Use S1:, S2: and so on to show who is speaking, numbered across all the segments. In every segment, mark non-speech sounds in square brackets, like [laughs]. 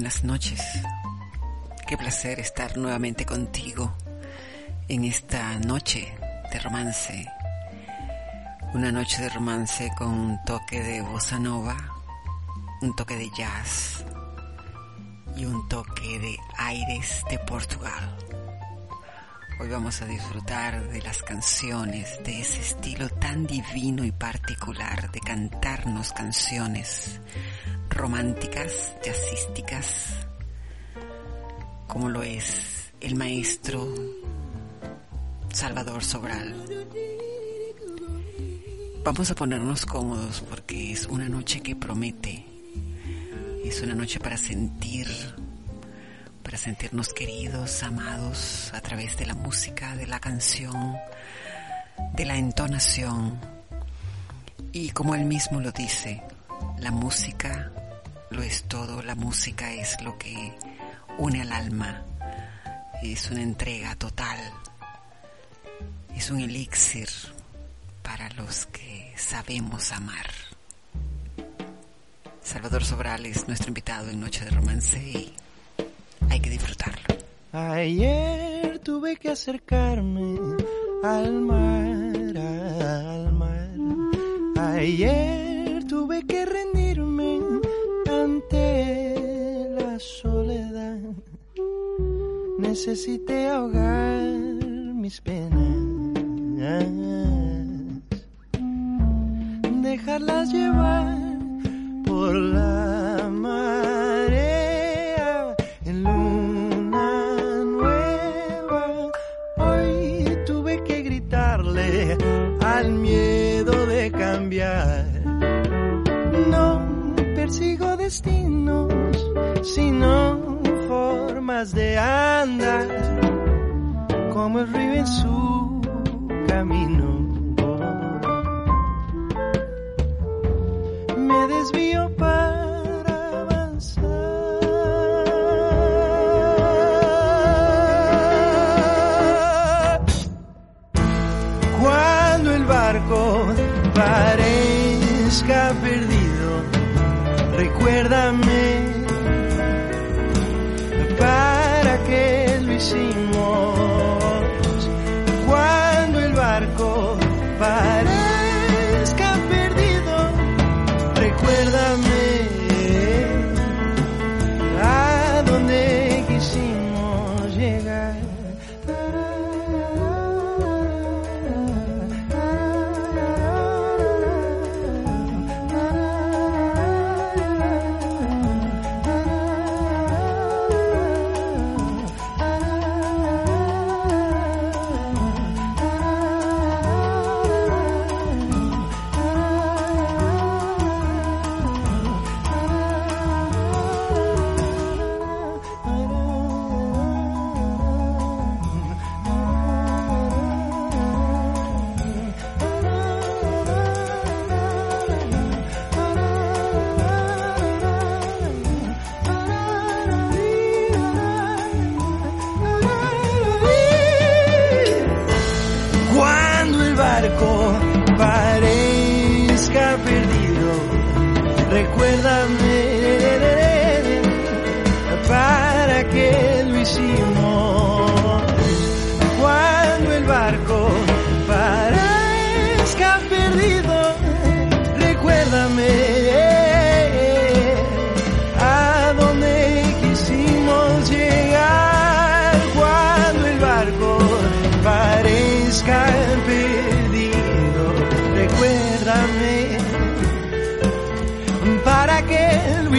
S1: Buenas noches. Qué placer estar nuevamente contigo en esta noche de romance. Una noche de romance con un toque de bossa nova, un toque de jazz y un toque de aires de Portugal. Hoy vamos a disfrutar de las canciones, de ese estilo tan divino y particular de cantarnos canciones románticas, jazzísticas, como lo es el maestro Salvador Sobral. Vamos a ponernos cómodos porque es una noche que promete, es una noche para sentir, para sentirnos queridos, amados a través de la música, de la canción, de la entonación. Y como él mismo lo dice, la música lo es todo, la música es lo que une al alma, es una entrega total, es un elixir para los que sabemos amar. Salvador Sobral es nuestro invitado en Noche de Romance y hay que disfrutarlo.
S2: Ayer tuve que acercarme al mar, al mar. Ayer Necesité ahogar mis penas. Dejarlas llevar por la marea en luna nueva. Hoy tuve que gritarle al miedo de cambiar. No persigo destinos, sino formas de andar, como el río en su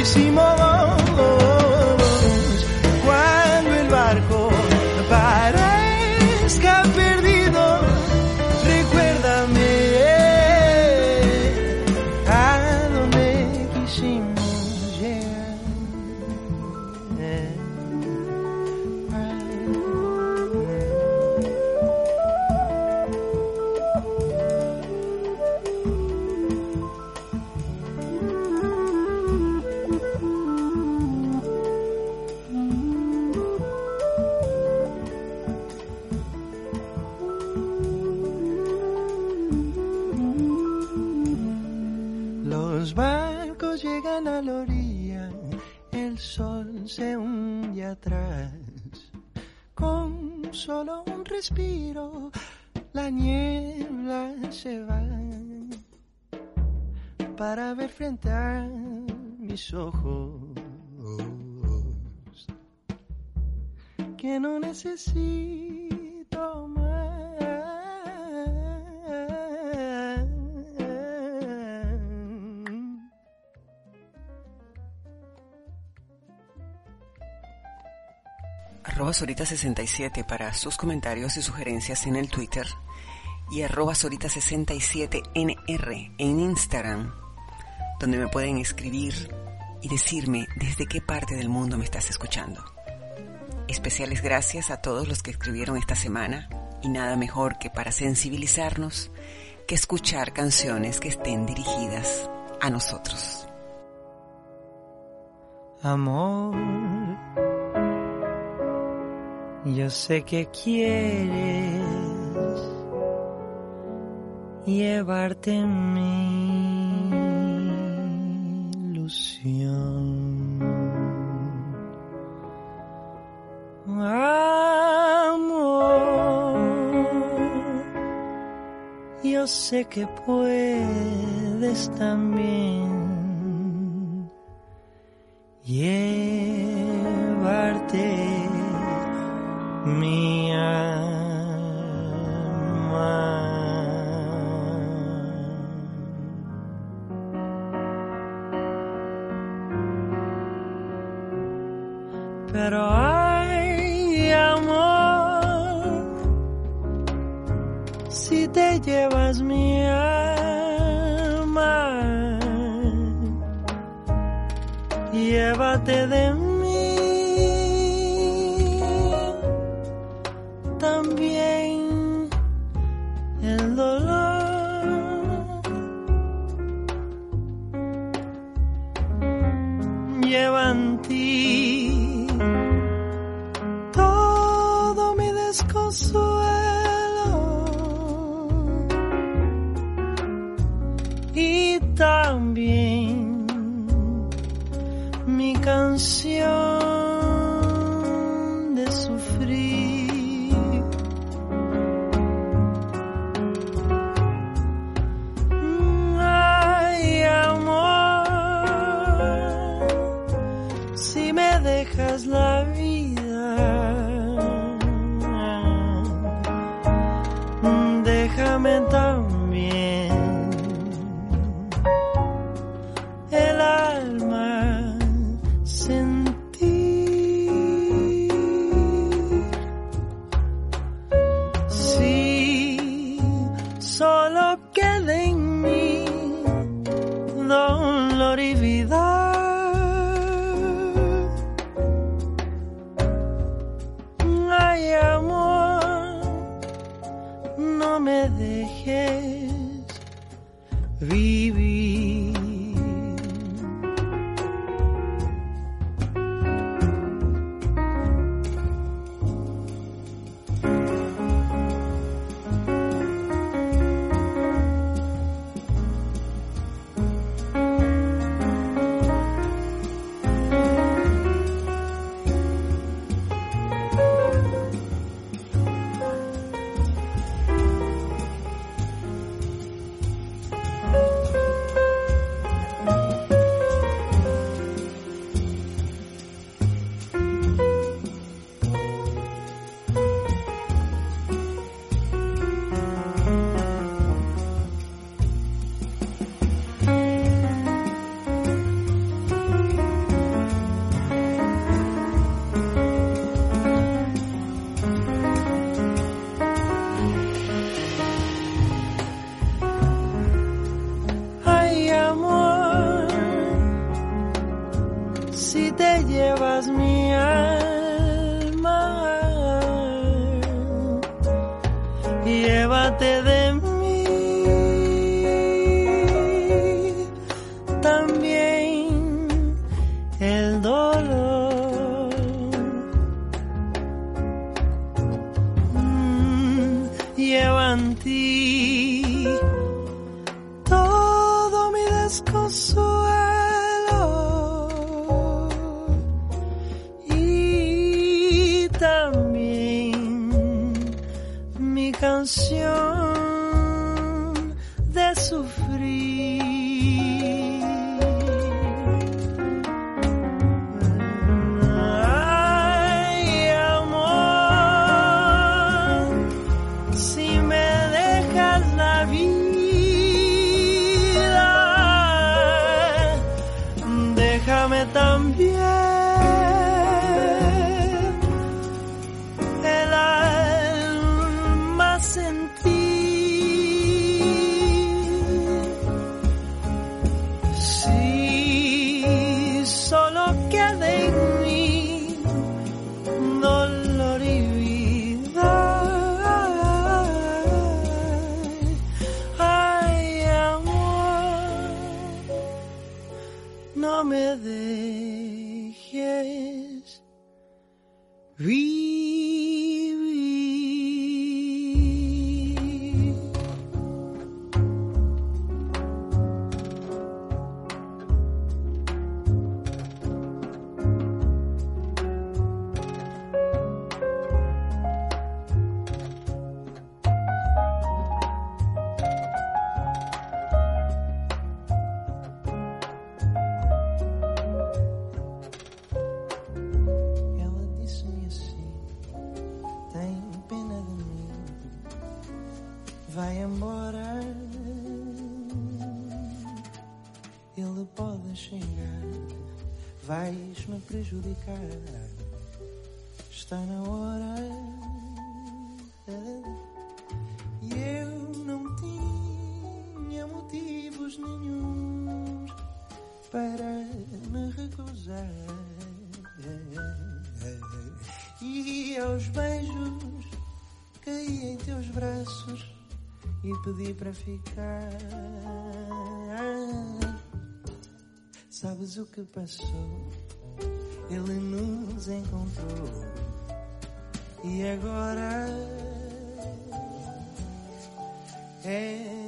S2: hicimos. Respiro, la niebla se va para ver frente a mis ojos que no necesito más.
S1: Arroba Sorita67 para sus comentarios y sugerencias en el Twitter y arroba Sorita67NR en Instagram, donde me pueden escribir y decirme desde qué parte del mundo me estás escuchando. Especiales gracias a todos los que escribieron esta semana y nada mejor que para sensibilizarnos que escuchar canciones que estén dirigidas a nosotros.
S2: Amor, yo sé que quieres llevarte mi ilusión. Yo sé que puedes también llevarte mi alma. Pero hay amor si te llevas mi alma llévate de mí canción de sufrir. Ay, amor, si me dejas la vida, prejudicar. Está na hora. E eu não tinha motivos nenhums para me recusar. E aos beijos caí em teus braços e pedi para ficar. Sabes o que passou? Ele nos encontrou e agora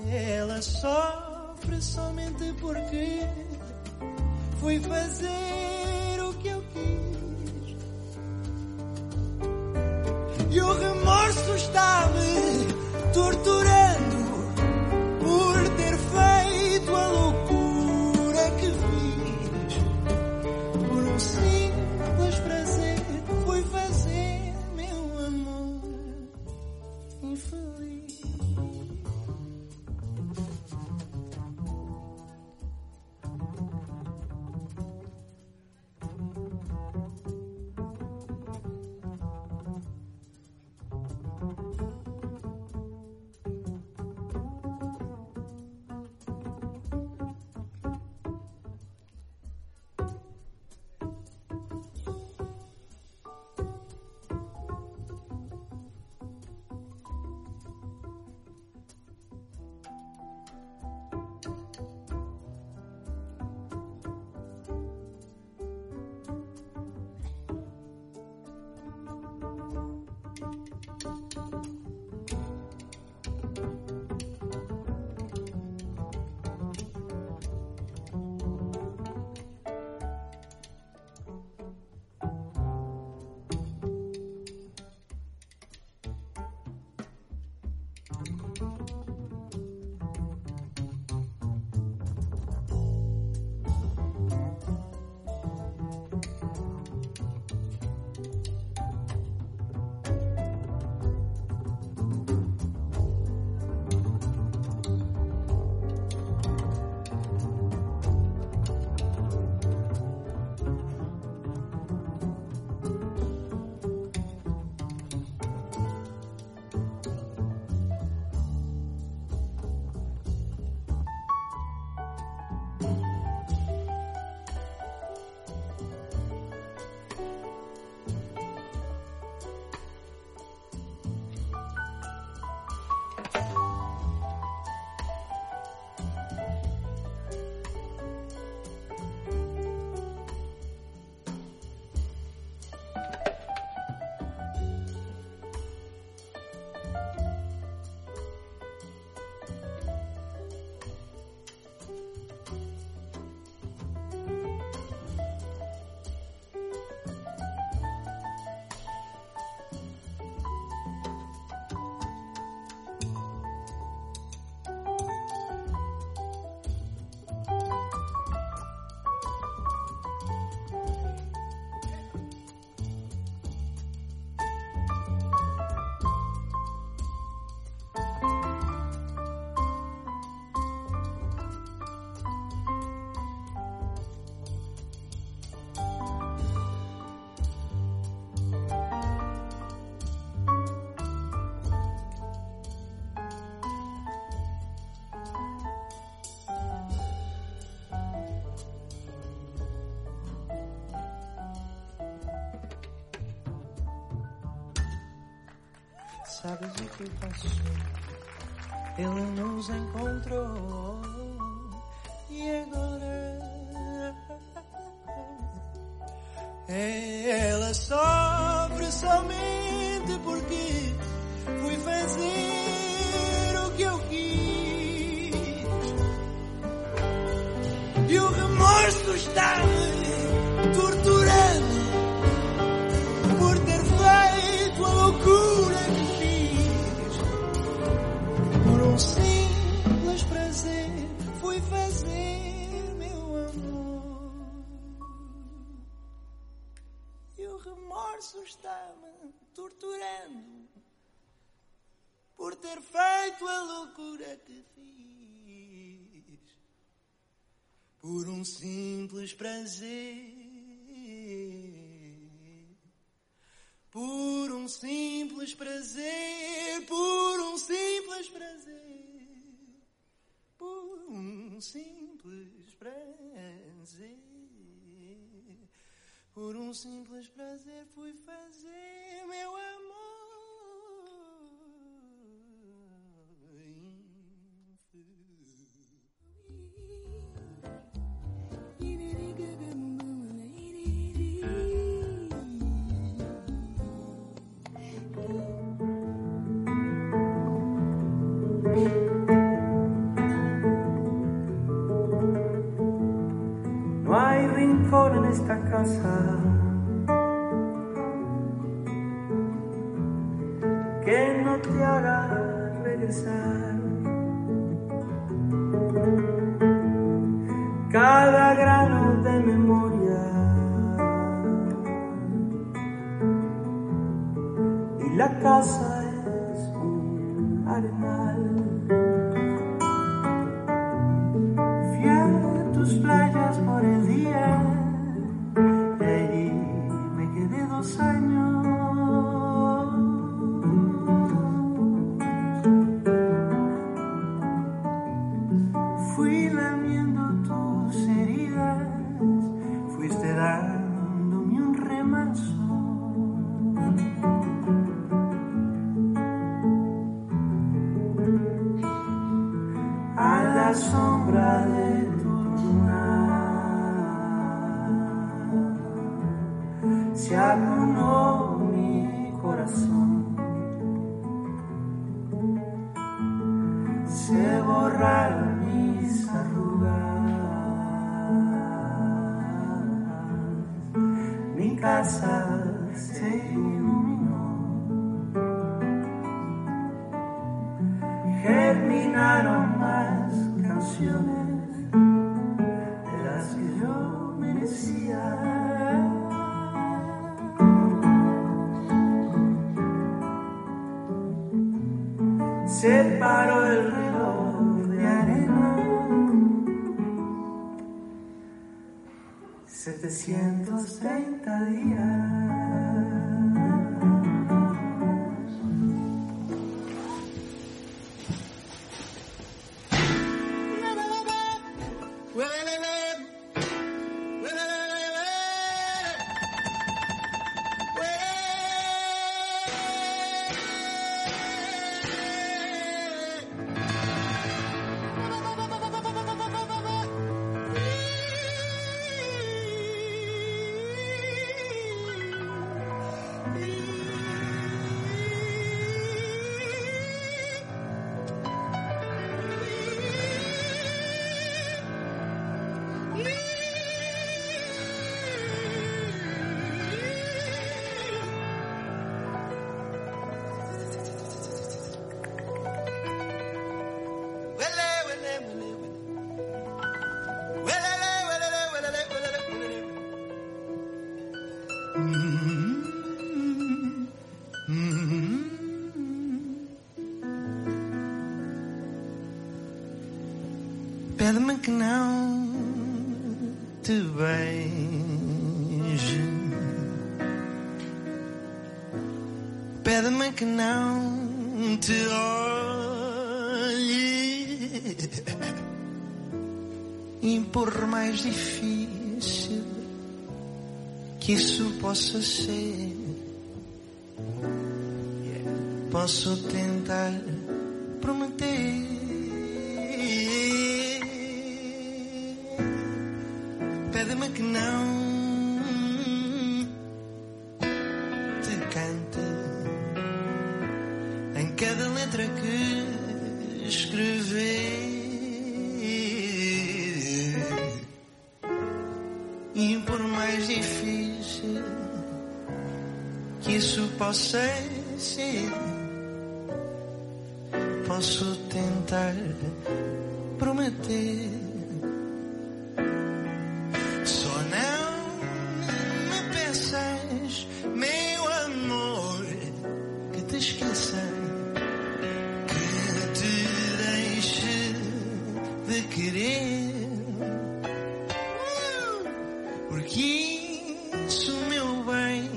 S2: ela sofre somente porque fui fazer o que eu quis e o remorso está-me torturando. Sabes o que passou? Ele nos encontrou e agora ela remorso está-me torturando por ter feito a loucura que fiz. Por um simples prazer. Por um simples prazer, por um simples prazer, por um simples prazer, por um simples prazer fui fazer meu amor.
S3: En esta casa que no te haga regresar. Cada grano de memoria y la casa que
S2: não te beije. Pede-me que não te olhe. E por mais difícil que isso possa ser, posso tentar Porque isso, meu bem,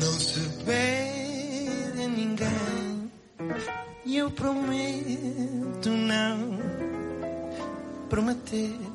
S2: não se pede a ninguém. E eu prometo não prometer.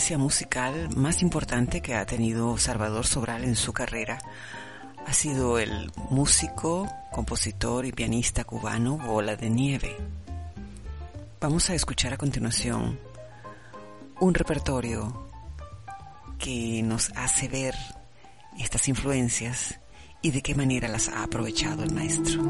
S2: influencia musical más importante que ha tenido Salvador Sobral en su carrera ha sido el músico, compositor y pianista cubano Bola de Nieve. Vamos a escuchar a continuación un repertorio que nos hace ver estas influencias y de qué manera las ha aprovechado el maestro.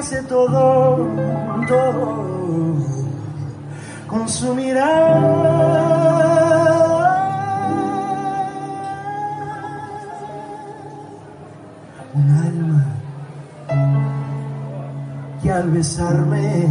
S4: hace todo, todo con su mirada.
S2: Un alma que al besarme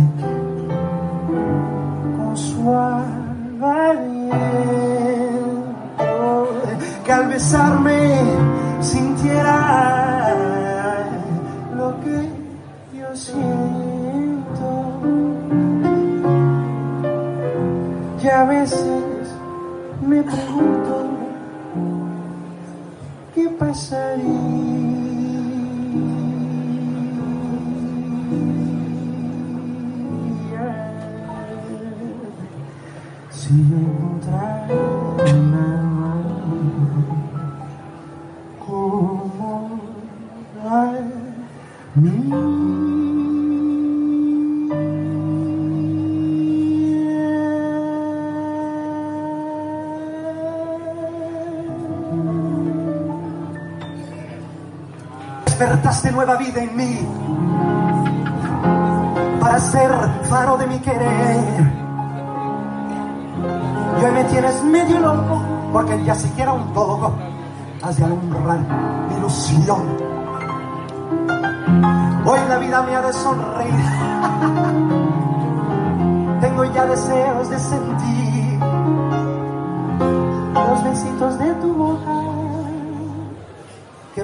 S2: despertaste nueva vida en mí para ser faro de mi querer. Y hoy me tienes medio loco porque ya siquiera un poco has de alumbrar mi ilusión. Hoy la vida me ha de sonreír. [laughs] Tengo ya deseos de sentir los besitos de tu boca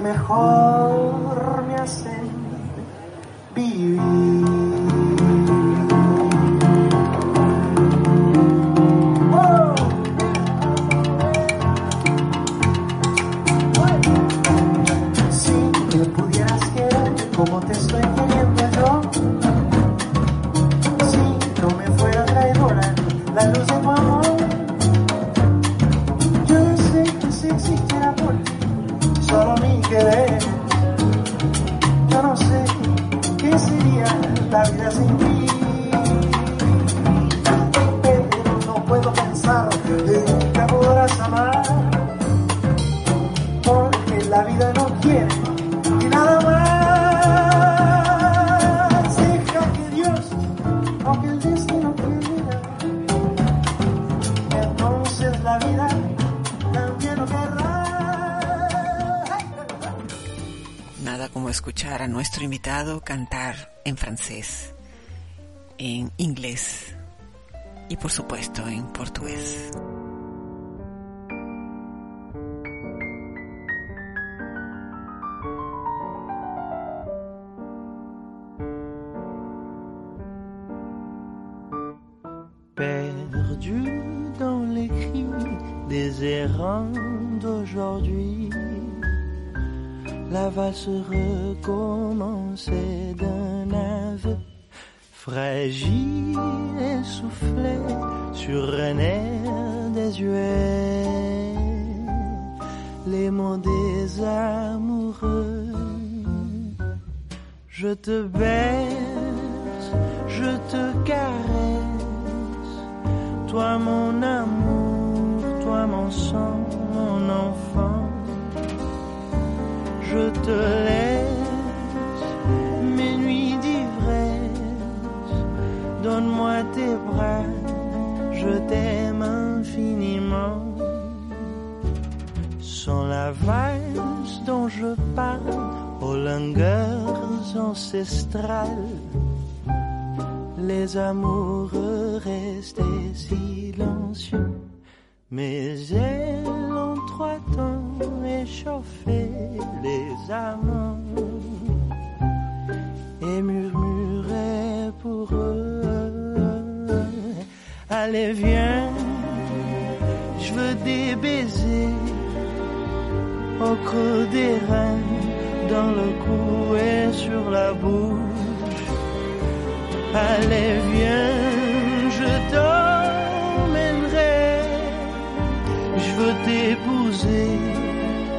S2: mejor me hacen vivir. en
S1: francés, en inglés y por supuesto en portugués.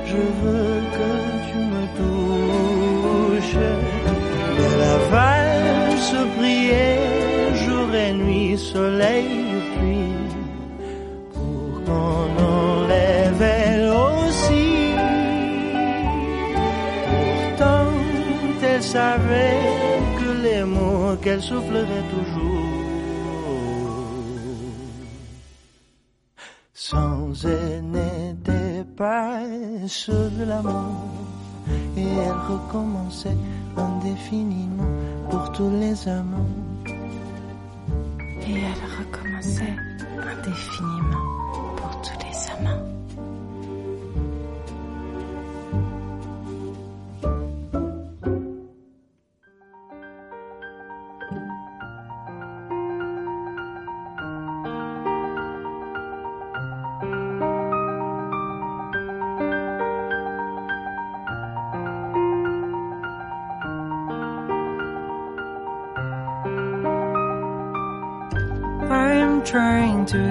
S5: je veux que tu me touches. Et la valse brillait jour et nuit, soleil pluie, pour qu'on enlève elle aussi. Pourtant, elle savait que les mots qu'elle soufflerait toujours l'amour. Et
S6: elle recommençait indéfiniment pour tous les amants.
S2: Et elle recommençait indéfiniment.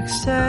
S2: success.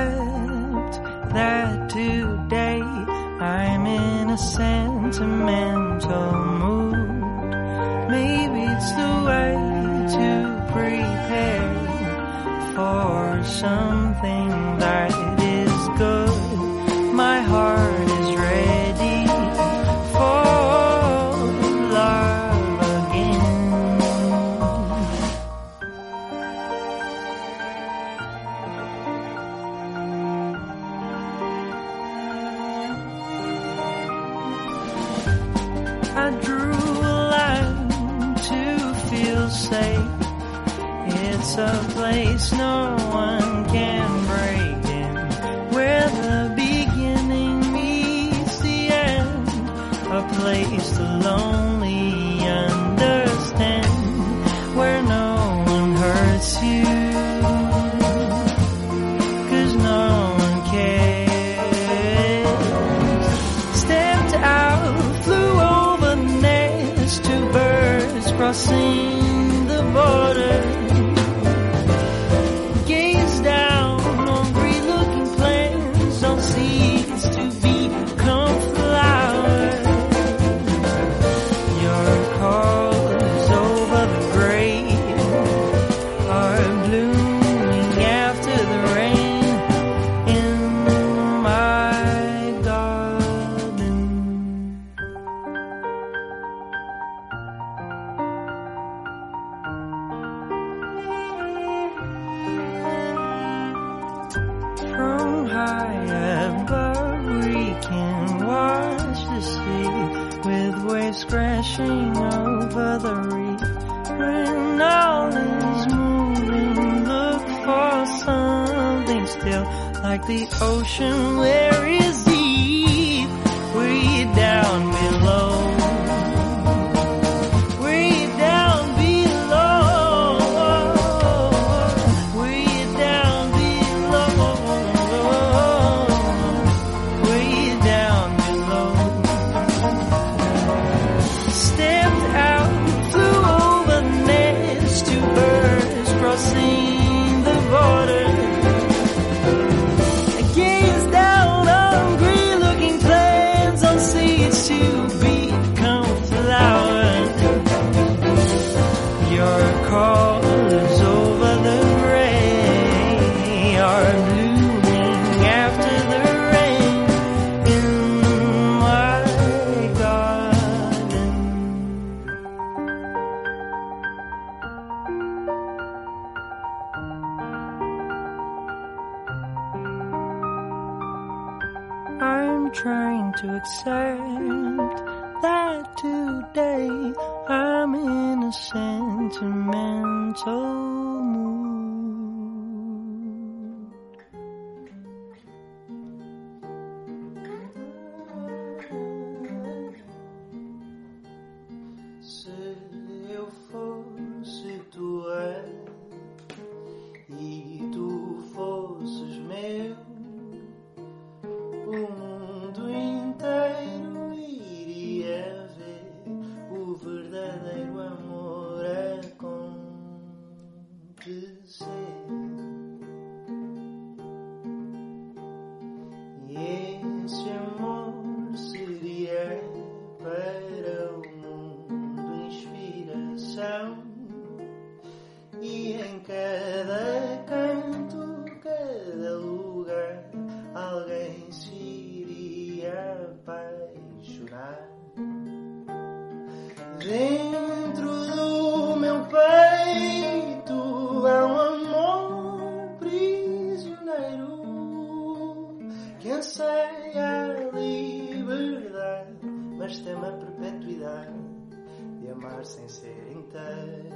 S2: Sem ser inteiro.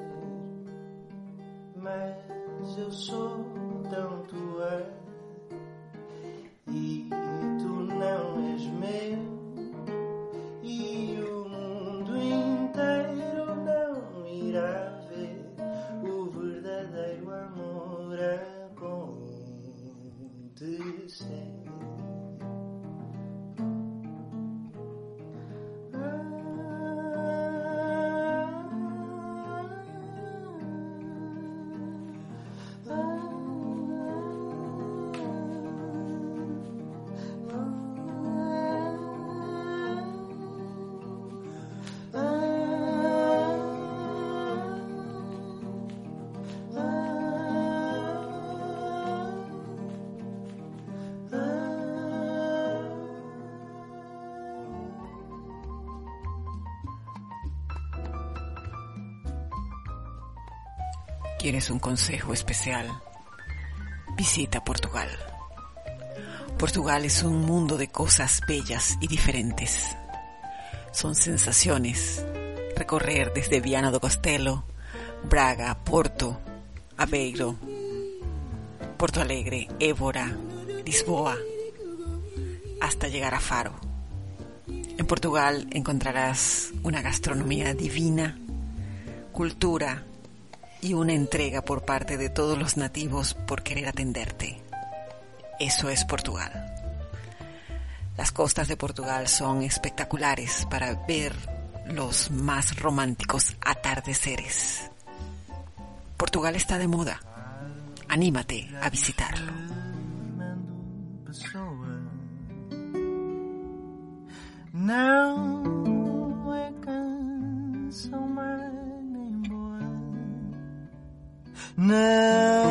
S2: Mas eu sou tão tua e tu não és meu. E o mundo inteiro não irá ver o verdadeiro amor acontecer.
S1: ¿Quieres un consejo especial? Visita Portugal. Portugal es un mundo de cosas bellas y diferentes. Son sensaciones. Recorrer desde Viana do Castelo, Braga, Porto, Aveiro, Porto Alegre, Évora, Lisboa, hasta llegar a Faro. En Portugal encontrarás una gastronomía divina, cultura, y una entrega por parte de todos los nativos por querer atenderte. Eso es Portugal. Las costas de Portugal son espectaculares para ver los más románticos atardeceres. Portugal está de moda. Anímate a visitarlo.
S2: Não é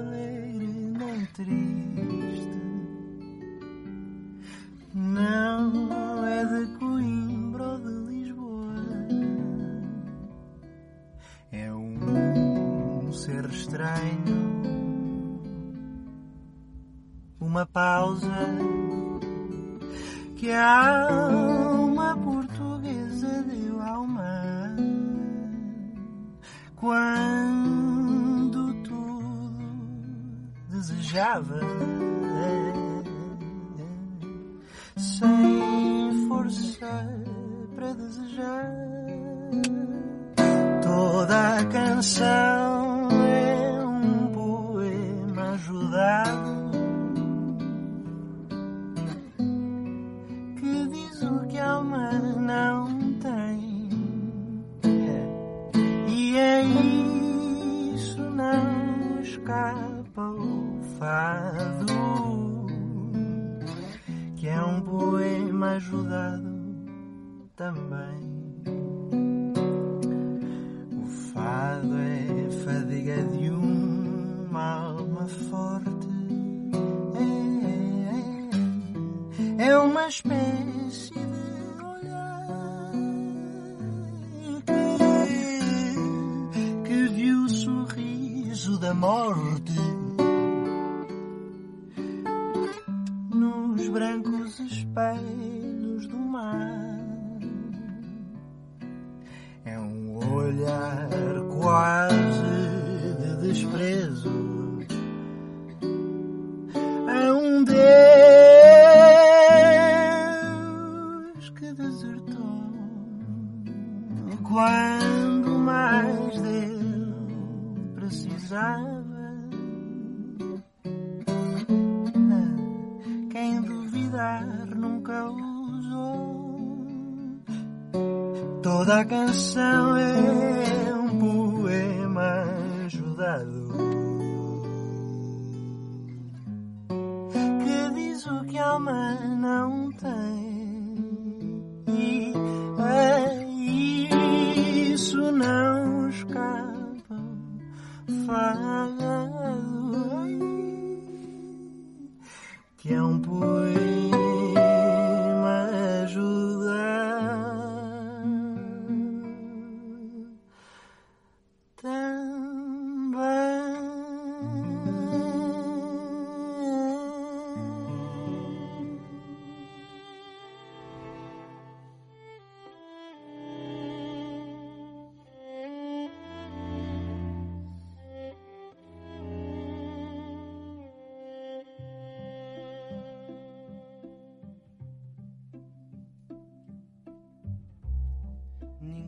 S2: alegre nem triste. Não é de Coimbra ou de Lisboa. É um ser estranho. Uma pausa que a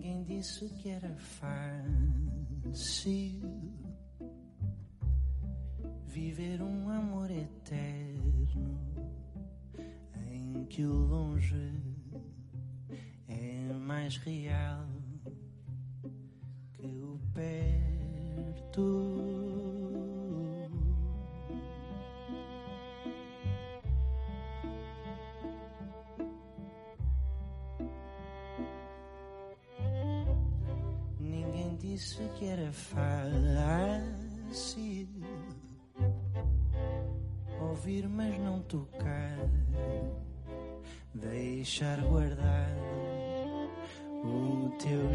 S2: ninguém disse que era fácil.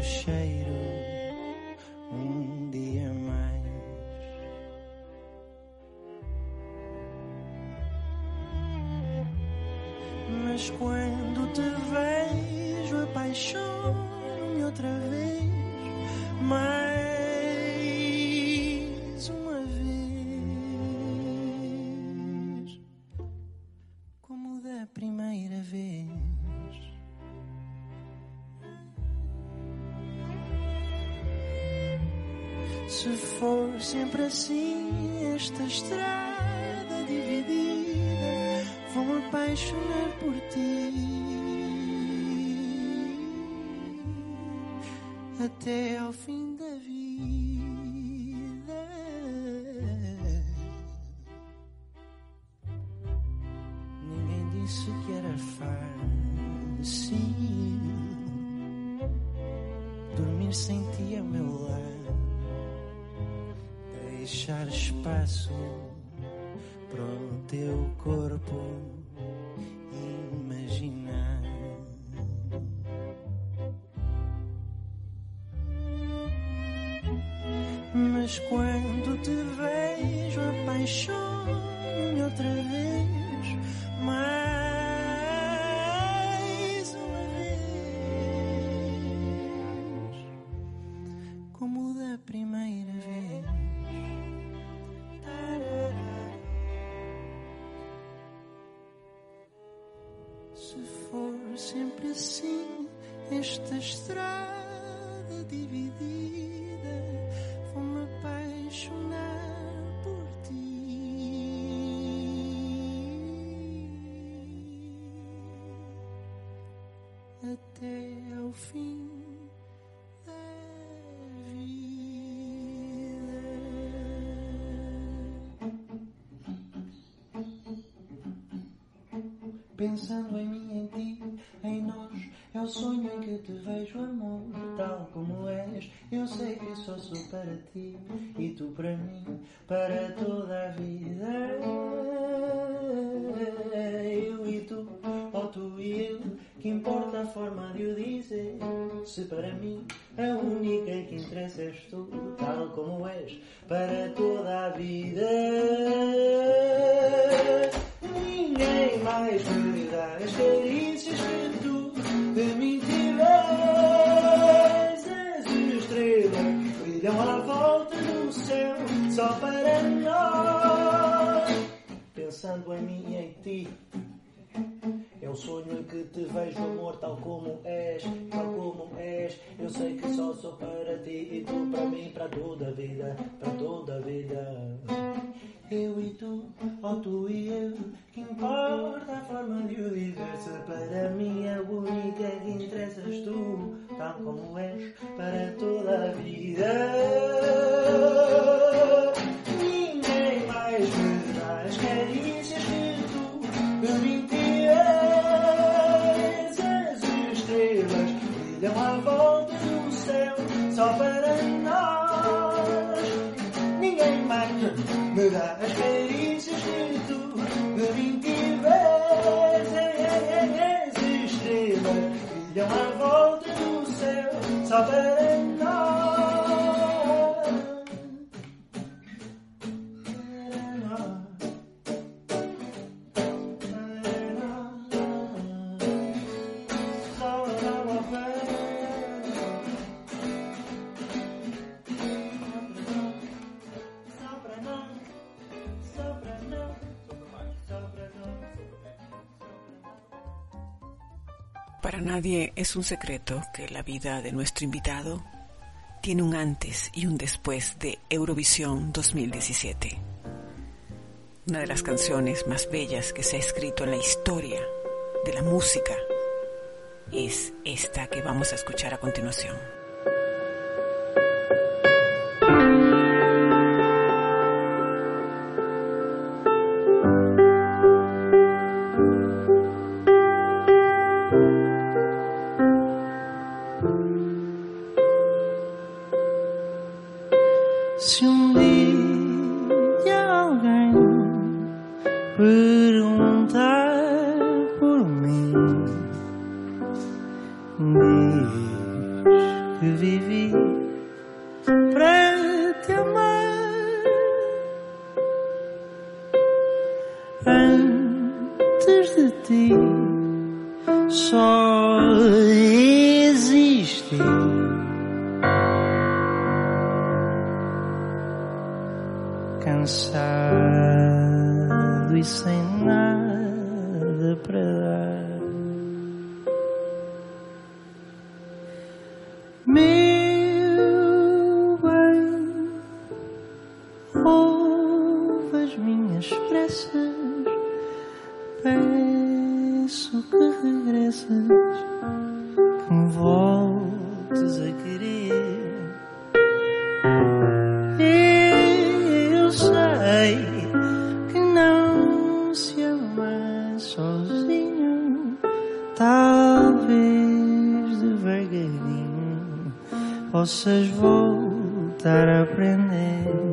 S2: shame. Sempre assim esta estrada dividida. Vou-me apaixonar por ti. Até ao fim. pro teu corpo imaginar. Mas quando te vejo apaixonado Pensando em mim, em ti, em nós, é o sonho em que te vejo, amor, tal como és. Eu sei que só sou para ti e tu para mim, para toda a vida. Eu e tu, ou tu e eu, que importa a forma de o dizer. Se para mim a única que interessa és tu, tal como és, para toda a vida.
S1: Es un secreto que la vida de nuestro invitado tiene un antes y un después de Eurovisión 2017. Una de las canciones más bellas que se ha escrito en la historia de la música es esta que vamos a escuchar a continuación.
S2: Possas voltar a aprender.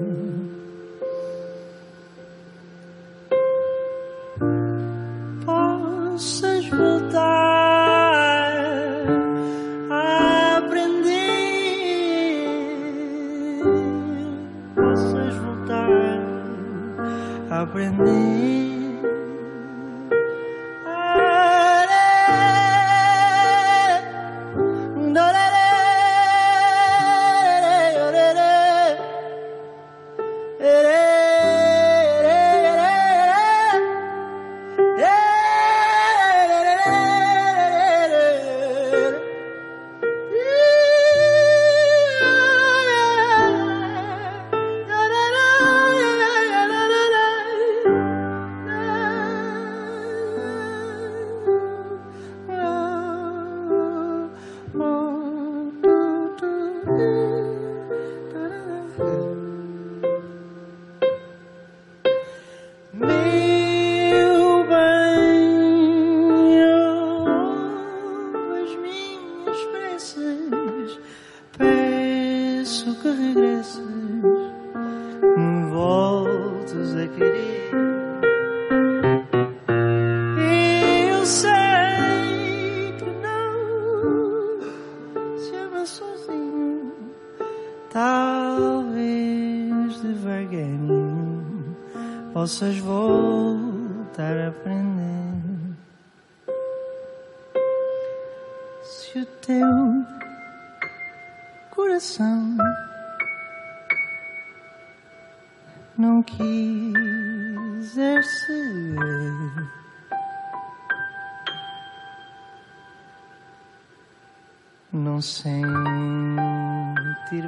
S2: Sentir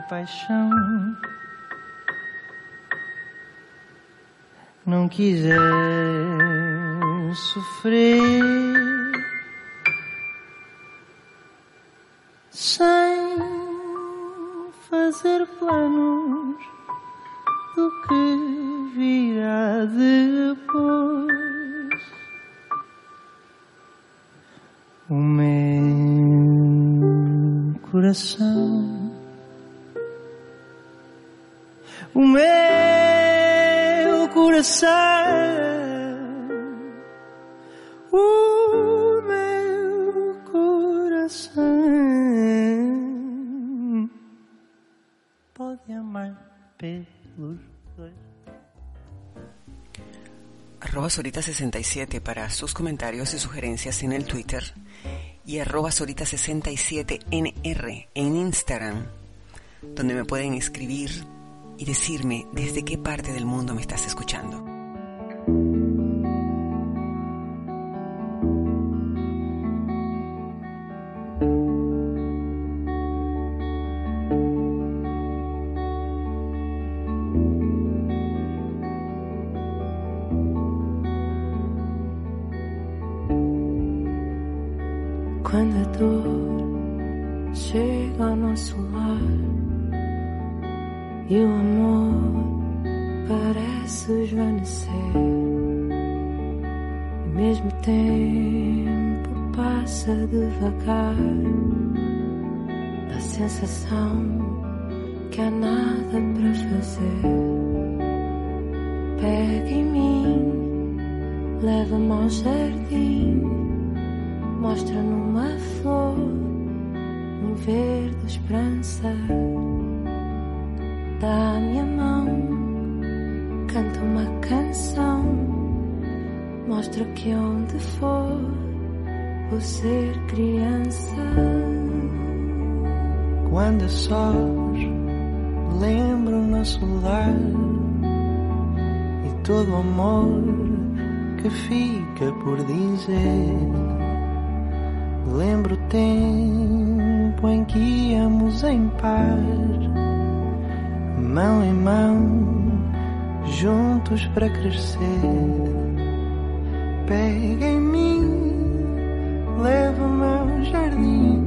S2: paixão. Não quiser
S1: arroba Sorita67 para sus comentarios y sugerencias en el Twitter y arroba Sorita67NR en Instagram, donde me pueden escribir y decirme desde qué parte del mundo me estás escuchando.
S6: Quando a dor chega ao nosso lar e o amor parece esvanecer, e mesmo tempo passa devagar, a sensação que há nada para fazer. Pega em mim, leva-me ao jardim, mostra numa flor um verde esperança. Dá-me a mão, canta uma canção, mostra que onde for vou ser criança.
S2: Quando a sós lembro o nosso lar e todo o amor que fica por dizer. Lembro o tempo em que íamos em par, mão em mão, juntos para crescer. Pega em mim, leva-me ao jardim,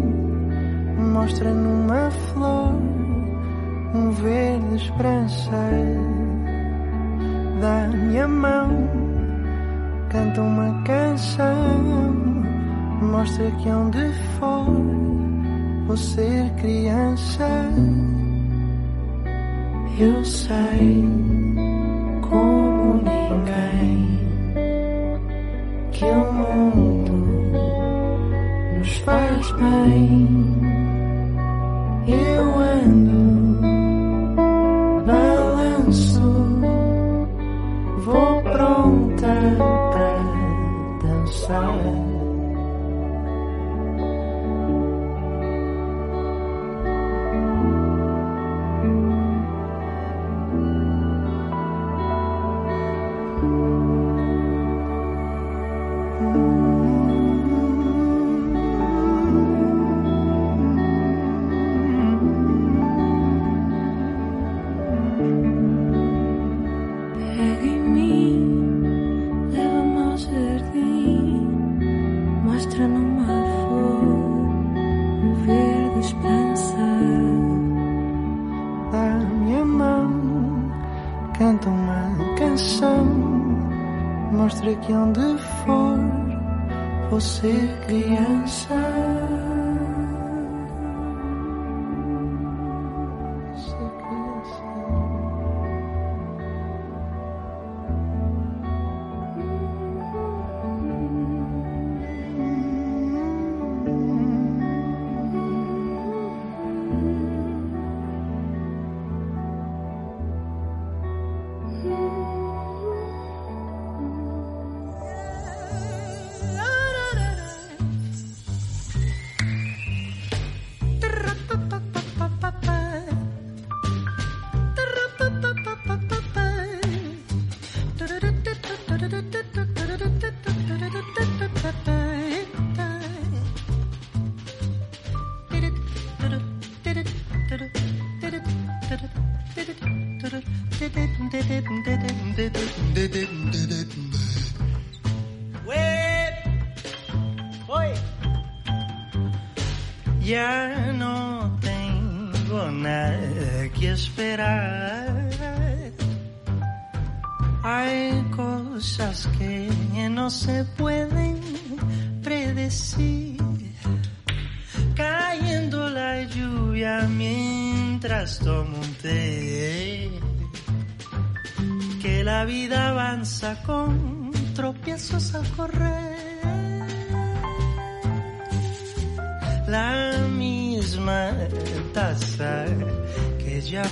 S2: mostra numa flor um verde esperança. Dá-me a mão, canta uma canção, mostra que onde for vou ser criança.
S6: Eu sei como ninguém que o mundo nos faz bem.
S2: da da da ya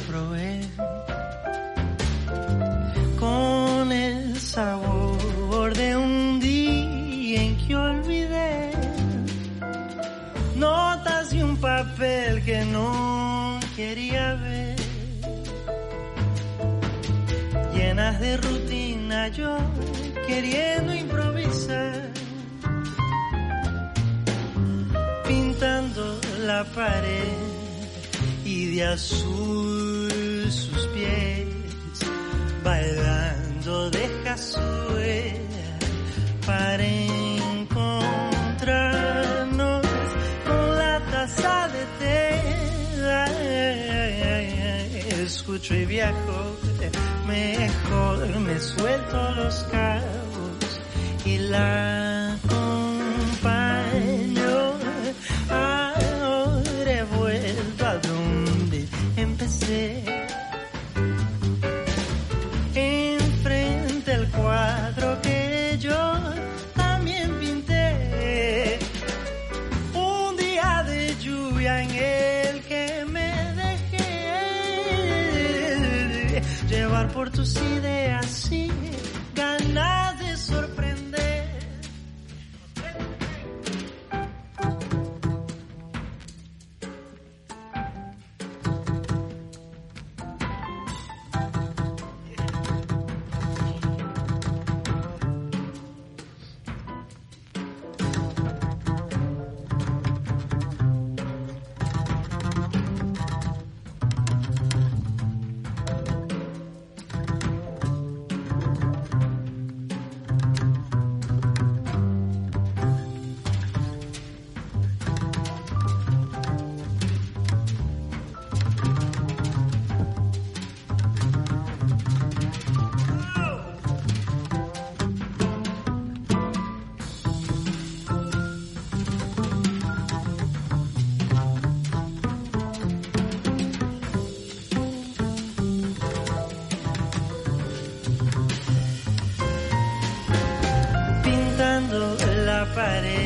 S2: pared.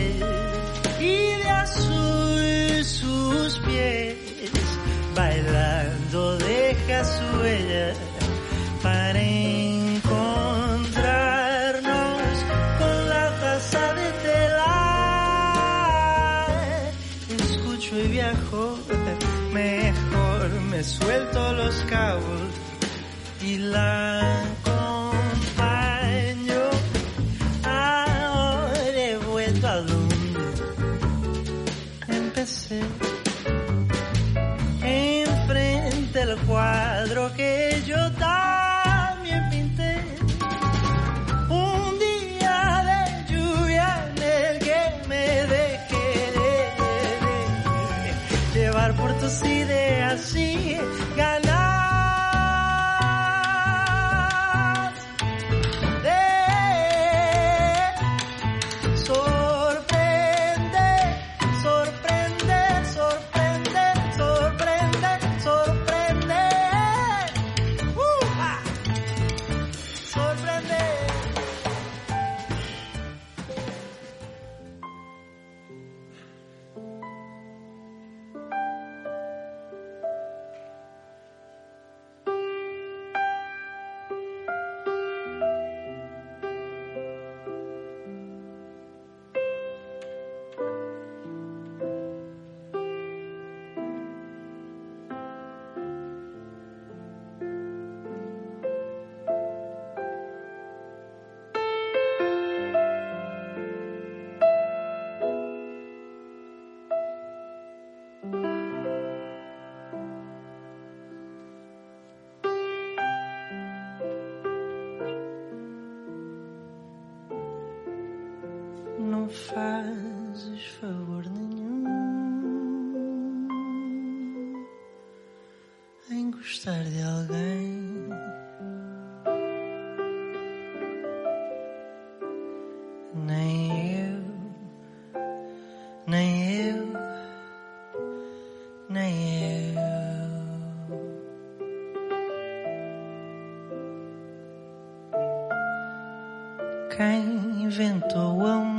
S2: inventou o um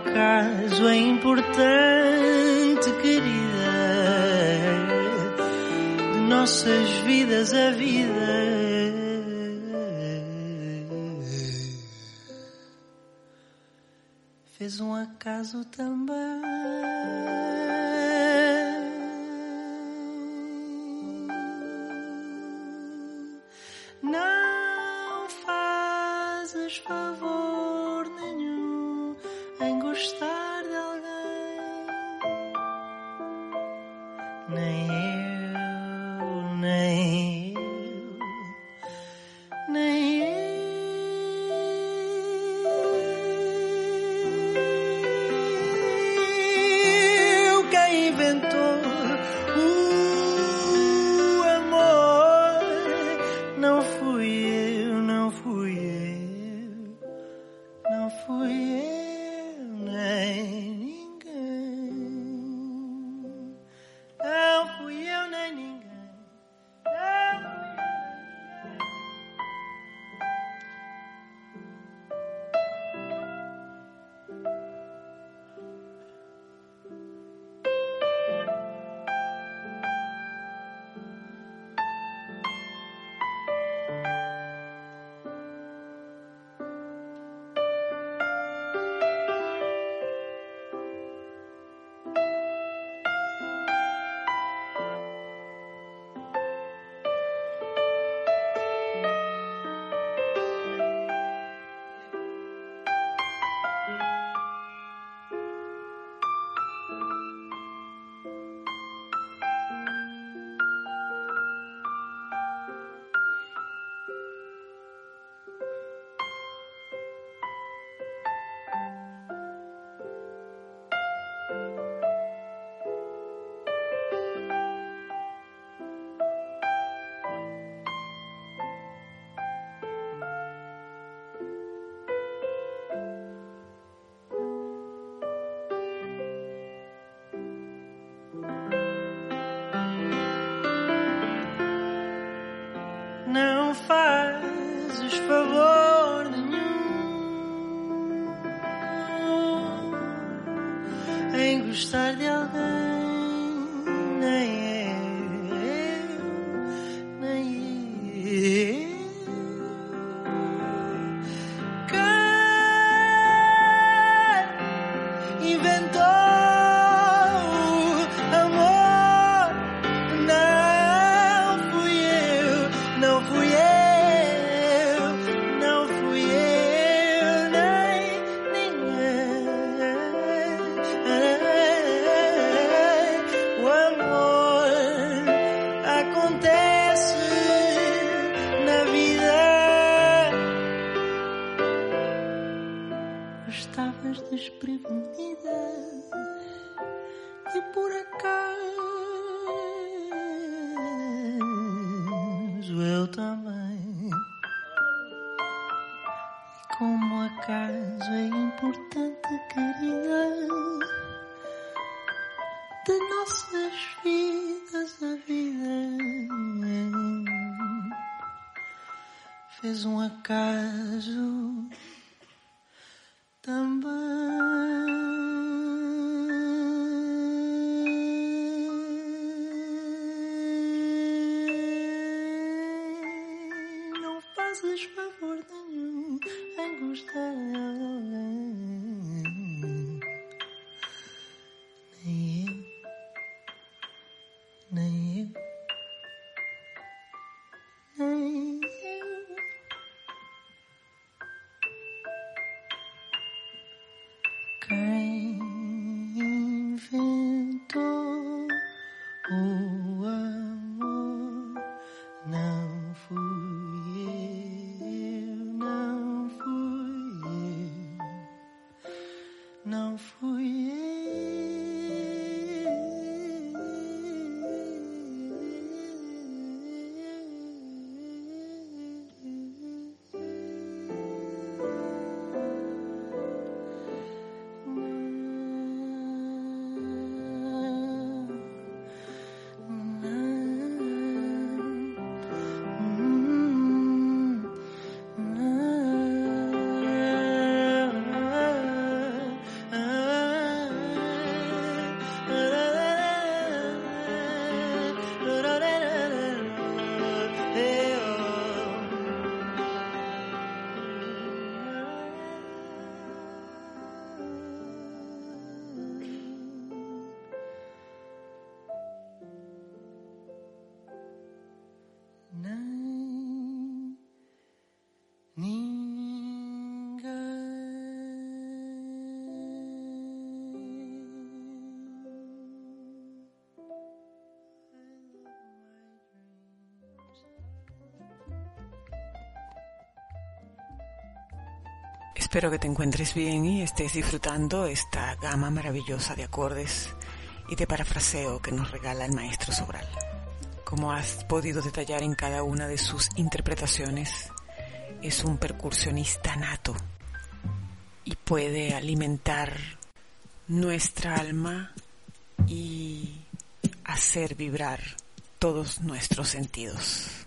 S2: acaso é importante, querida, de nossas vidas a vida. Fez um acaso tão gostar de alguém, nem
S1: Espero que te encuentres bien y estés disfrutando esta gama maravillosa de acordes y de parafraseo que nos regala el maestro Sobral. Como has podido detallar en cada una de sus interpretaciones, es un percursionista nato y puede alimentar nuestra alma y hacer vibrar todos nuestros sentidos.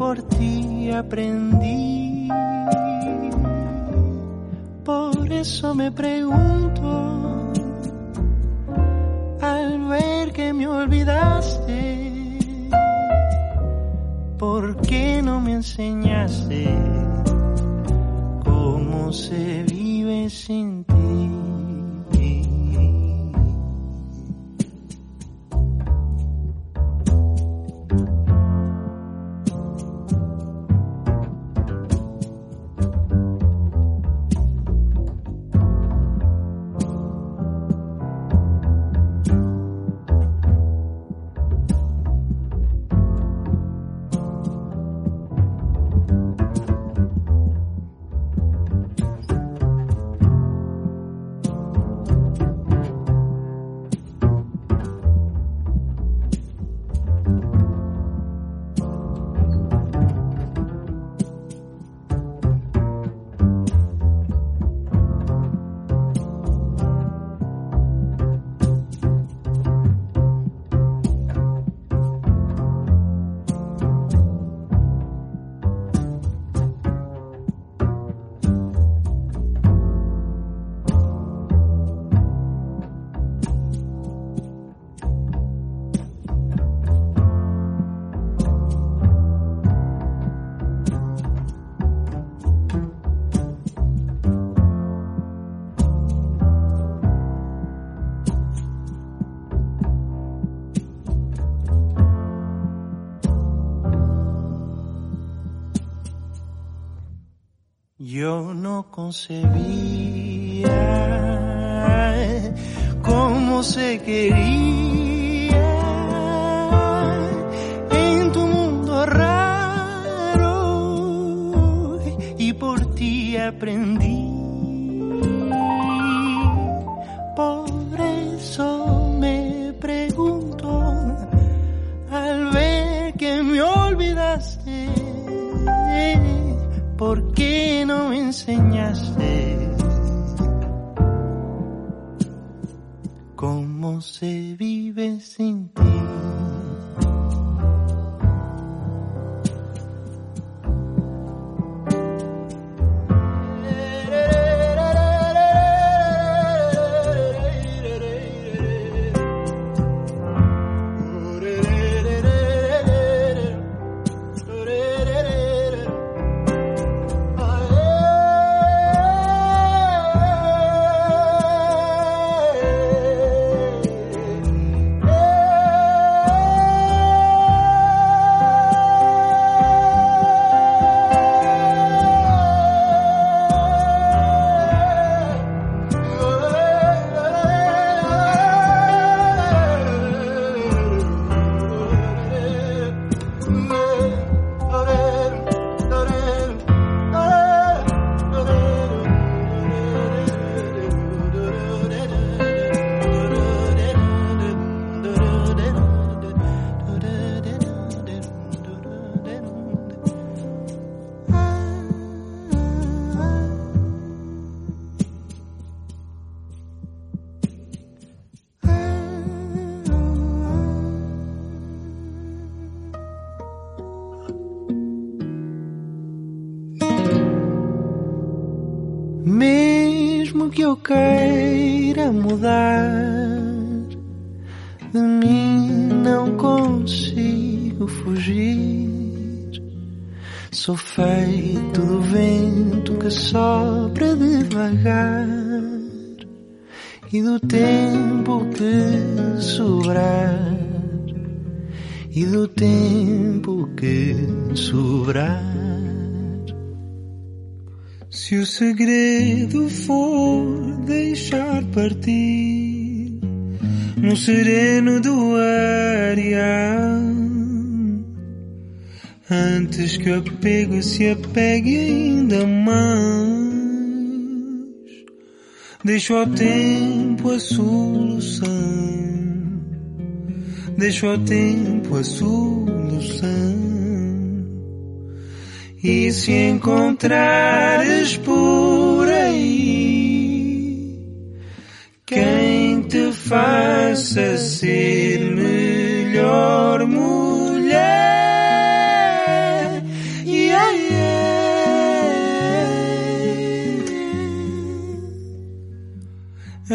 S2: Por ti aprendí. Por eso me pregunto, al ver que me olvidaste, ¿por qué no me enseñaste cómo se vive sin no concebía cómo se quería en tu mundo raro y por ti aprendí. Que eu queira mudar, de mim não consigo fugir. Sou feito do vento que sopra devagar e do tempo que sobrar e do tempo que sobrar. Se o segredo for deixar partir no sereno do areal, antes que o apego se apegue ainda mais, deixo ao tempo a solução, deixo ao tempo a solução. E se encontrares por aí quem te faça ser melhor mulher, yeah, yeah.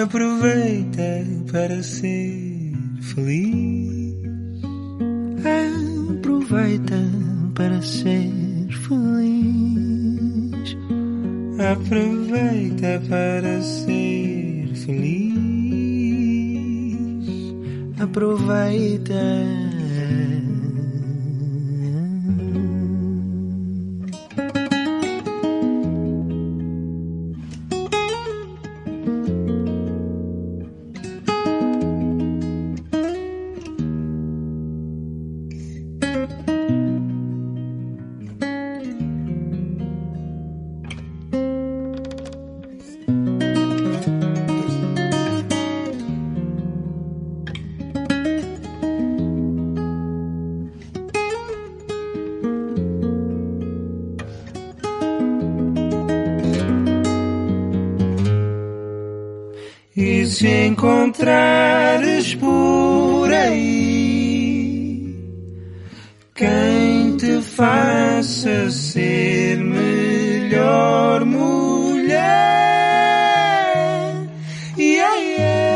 S2: aproveita para ser feliz. Aproveita para ser feliz. Aproveita para ser feliz. Aproveita. Encontrares por aí quem te faça ser melhor mulher, yeah, yeah.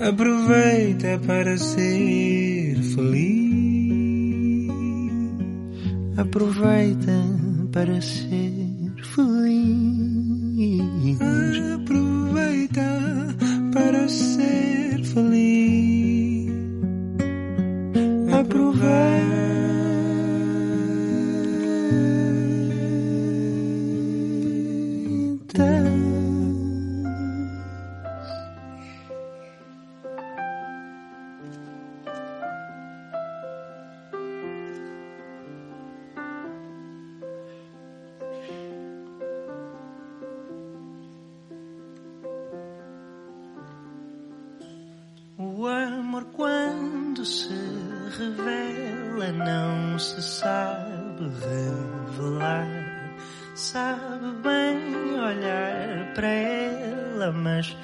S2: aproveita para ser feliz. Aproveita para ser amor quando se revela não se sabe revelar. Sabe bem olhar para ela, mas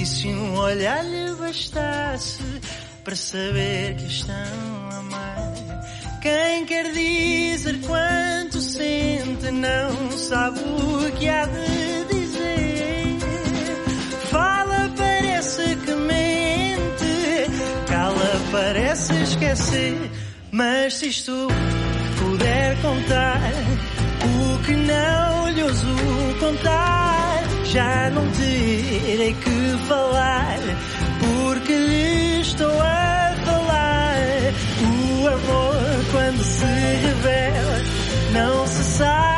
S2: e se um olhar lhe bastasse para saber que estão a amar. Quem quer dizer quanto sente não sabe o que há de dizer. Fala, parece que mente, cala, parece esquecer. Mas se isto puder contar o que não lhe ouso contar, já não terei que falar, porque lhe estou a falar. O amor, quando se revela, não se sabe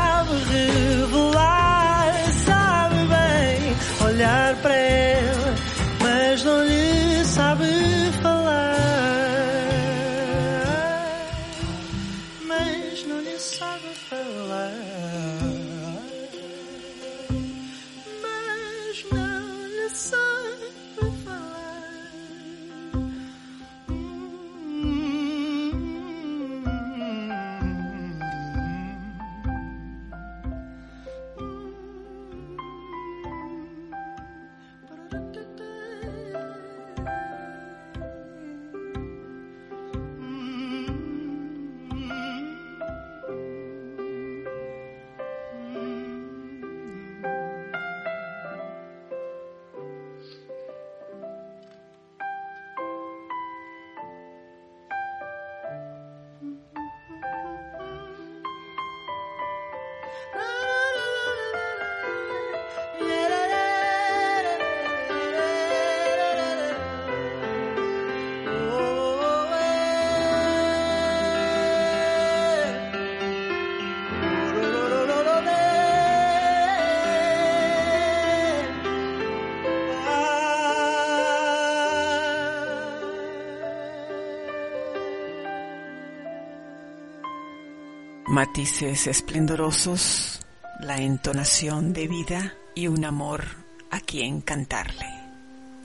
S1: Matices esplendorosos, la entonación de vida y un amor a quien cantarle.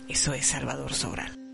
S1: Eso es Salvador Sobral.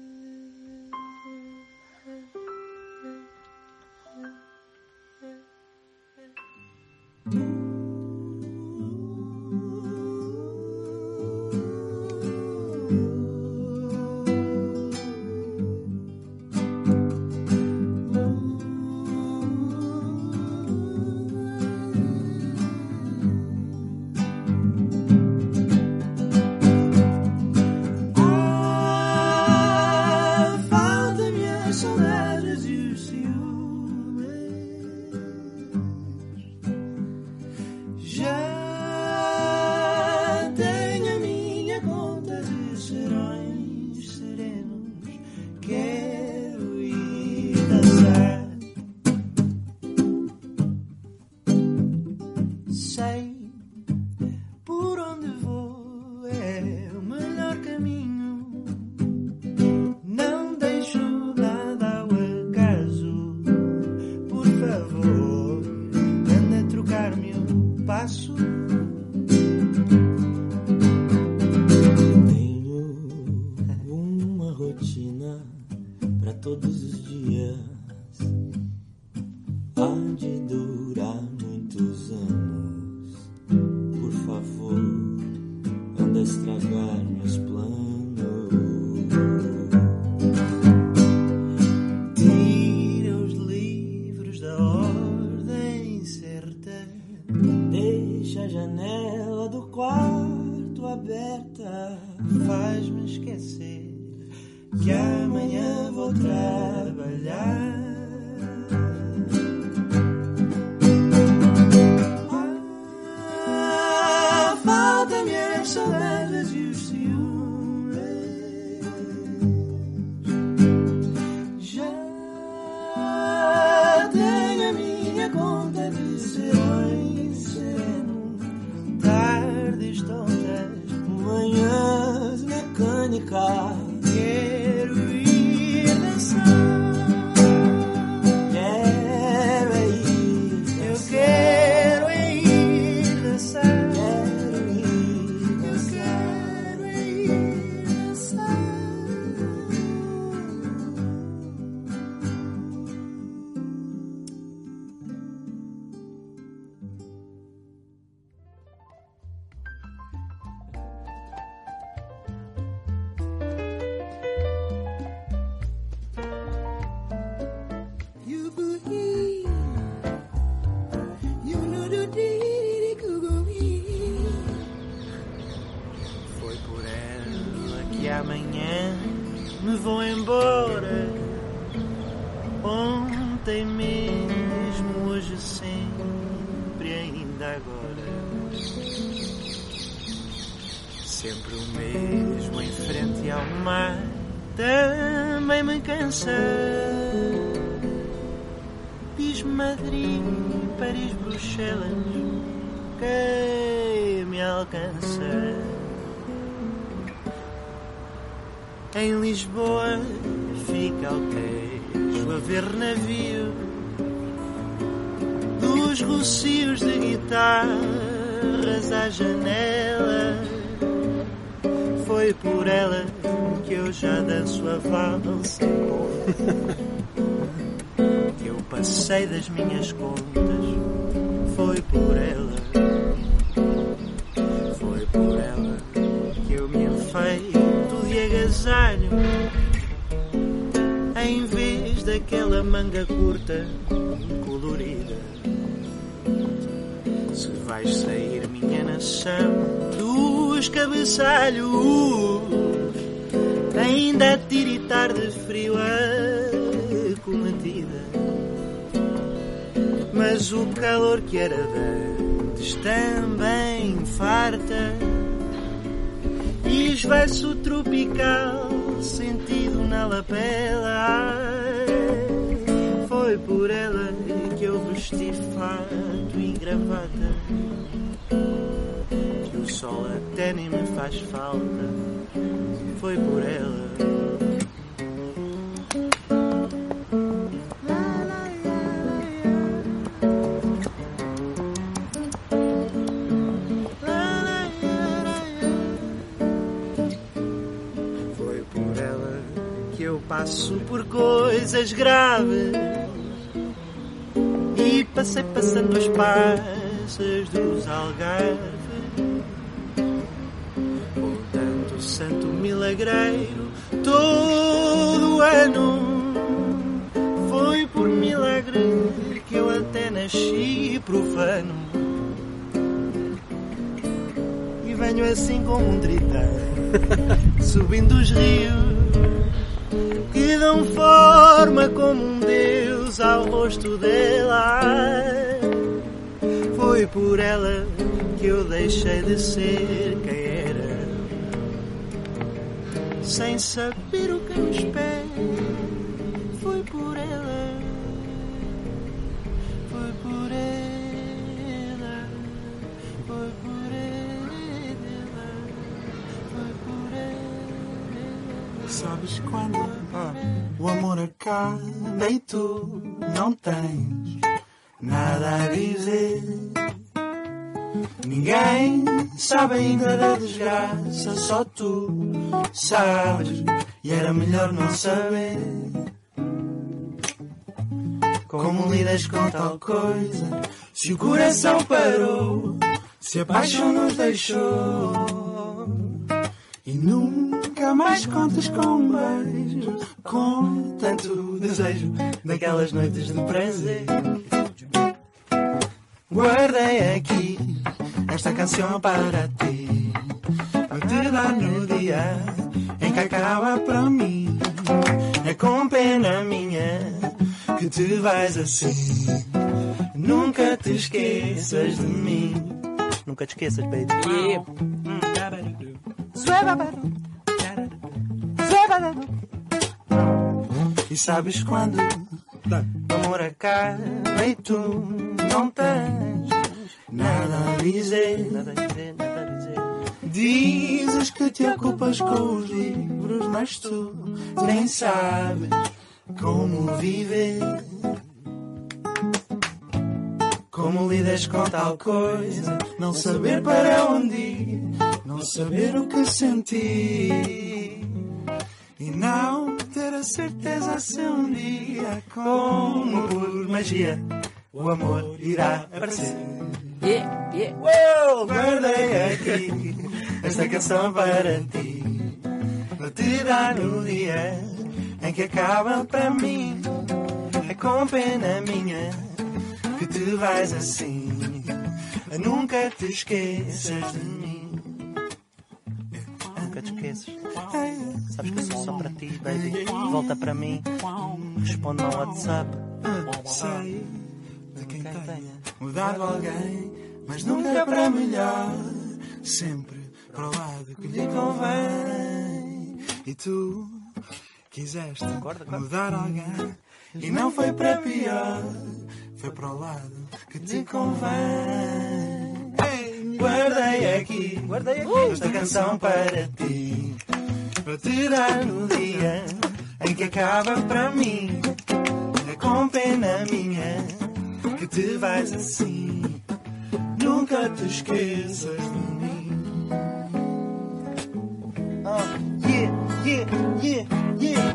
S2: todos os Vais sair, minha nação, dos cabeçalhos, ainda a tiritar de frio a cometida. Mas o calor que era dantes também farta e esvai-se tropical sentido na lapela. Sol até nem me faz falta. Foi por ela. Foi por ela que eu passo por coisas graves e passei passando as passas dos algarves. Santo milagreiro todo ano. Foi por milagre que eu até nasci profano. E venho assim como um tritão [laughs] subindo os rios que dão forma como um deus ao rosto dela. Foi por ela que eu deixei de ser quem sem saber o que me espera. Foi por ela, foi por ela, foi por ela, foi por ela.
S7: Sabes quando o amor acaba e tu não tens nada a dizer? Ninguém sabe ainda da desgraça, só tu sabes. E era melhor não saber. Como lidas com tal coisa? Se o coração parou, se a paixão nos deixou. E nunca mais contas com um beijo, com tanto desejo daquelas noites de prazer. Guardei aqui
S8: esta canção para ti. Dar no dia em que acaba para mim. É com pena minha que te vais assim. Nunca te esqueças de mim. Nunca te esqueças, baby.
S9: Yeah.
S8: E sabes quando o amor acaba e tu não tens nada a dizer. Dizes que te ocupas com os livros, mas tu nem sabes como viver. Como lidas com tal coisa, não saber para onde ir, não saber o que sentir. E não ter a certeza se um dia, como por magia, o amor irá aparecer.
S9: Yeah, yeah.
S8: Uou, guardei aqui esta canção para ti. Vou te dar no dia em que acaba para mim. É com pena minha que te vais assim. Nunca te esqueças de mim.
S2: Nunca te esqueças. Sabes que eu sou só para ti, baby. Volta para mim. Responde ao WhatsApp.
S8: Sei quem tenha mudado alguém, mas nunca para melhor. Sempre para o lado que lhe convém. E tu quiseste mudar alguém e não foi para pior. Foi para o lado que te convém. Ei, Guardei aqui,
S2: Guardei aqui.
S8: esta canção para ti. Para te dar no dia em que acaba para mim. É com pena minha que te vais assim. Nunca te esqueças de mim.
S2: Oh, yeah, yeah, yeah, yeah.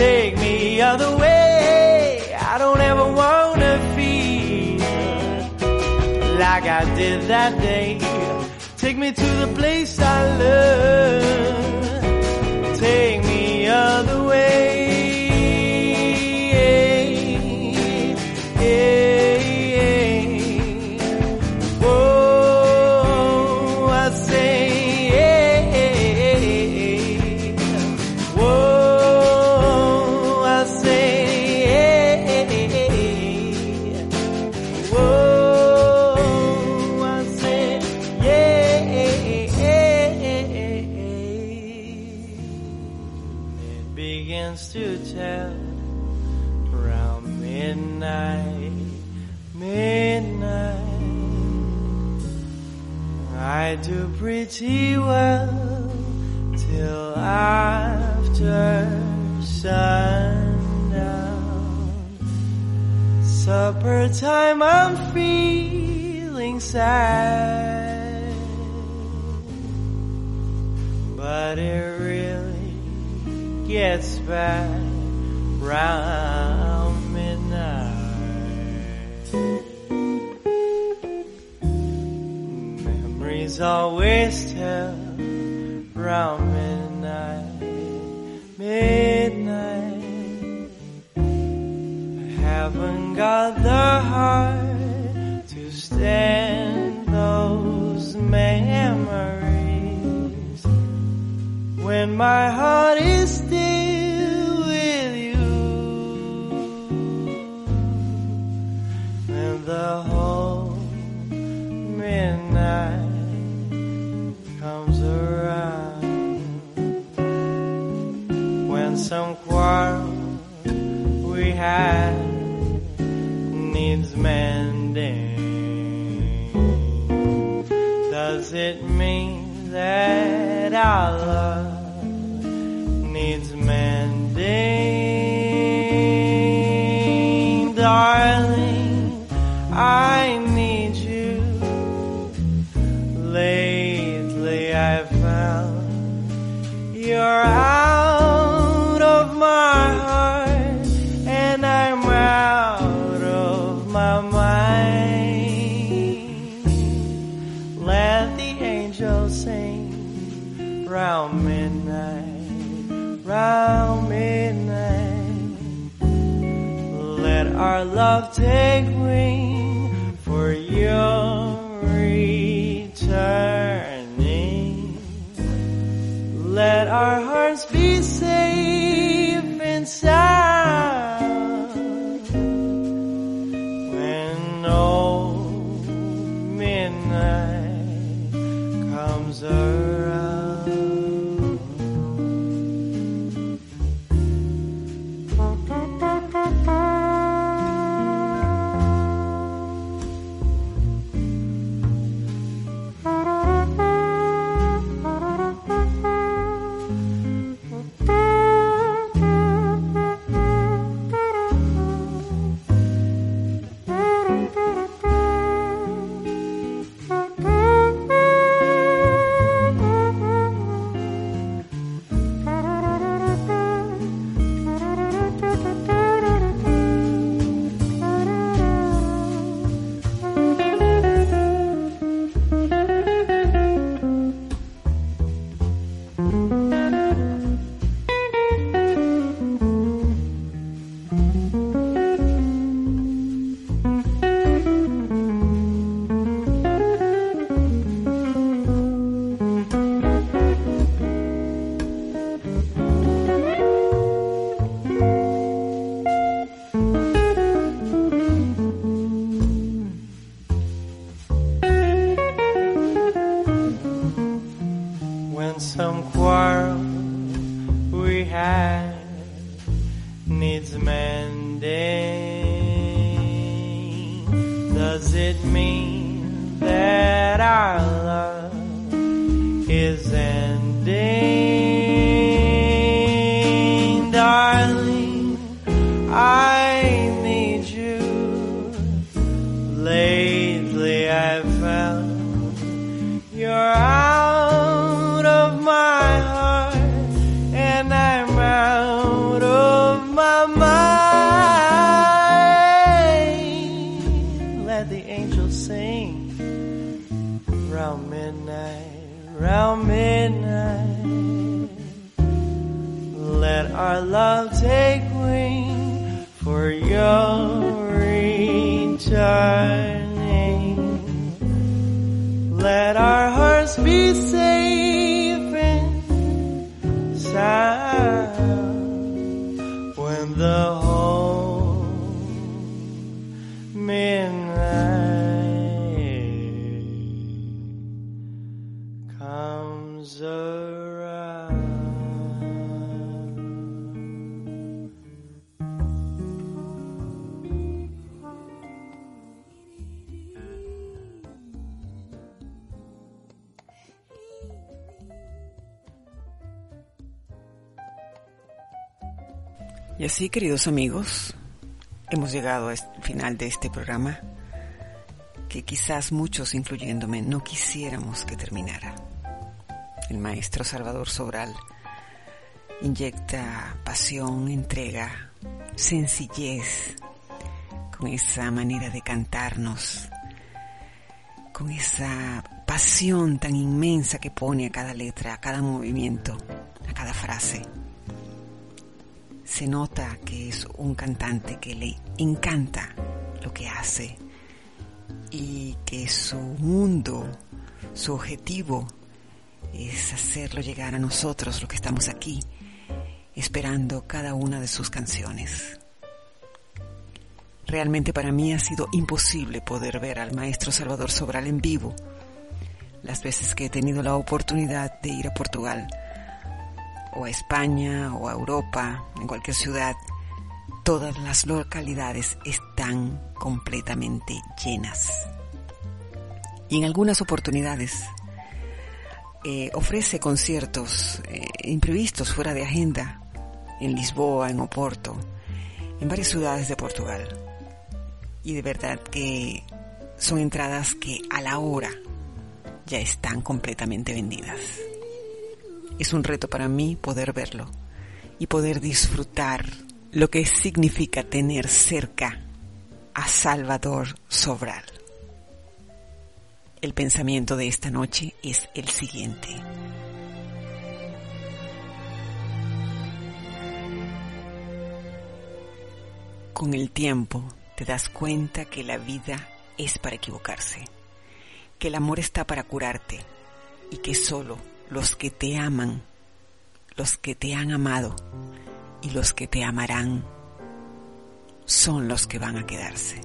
S2: take me other way. I don't ever wanna feel like I did that day. Take me to the place I love. Take me other time I'm feeling sad, but it really gets bad round midnight. Memories always tell round midnight. got the heart to stand those memories. When my heart is
S1: así, queridos amigos, hemos llegado al final de este programa que quizás muchos, incluyéndome, no quisiéramos que terminara. El maestro Salvador Sobral inyecta pasión, entrega, sencillez con esa manera de cantarnos, con esa pasión tan inmensa que pone a cada letra, a cada movimiento, a cada frase se nota que es un cantante que le encanta lo que hace y que su mundo, su objetivo es hacerlo llegar a nosotros, los que estamos aquí, esperando cada una de sus canciones. Realmente para mí ha sido imposible poder ver al maestro Salvador Sobral en vivo las veces que he tenido la oportunidad de ir a Portugal o a España o a Europa, en cualquier ciudad, todas las localidades están completamente llenas. Y en algunas oportunidades eh, ofrece conciertos eh, imprevistos fuera de agenda en Lisboa, en Oporto, en varias ciudades de Portugal. Y de verdad que son entradas que a la hora ya están completamente vendidas. Es un reto para mí poder verlo y poder disfrutar lo que significa tener cerca a Salvador Sobral. El pensamiento de esta noche es el siguiente. Con el tiempo te das cuenta que la vida es para equivocarse, que el amor está para curarte y que solo los que te aman, los que te han amado y los que te amarán son los que van a quedarse.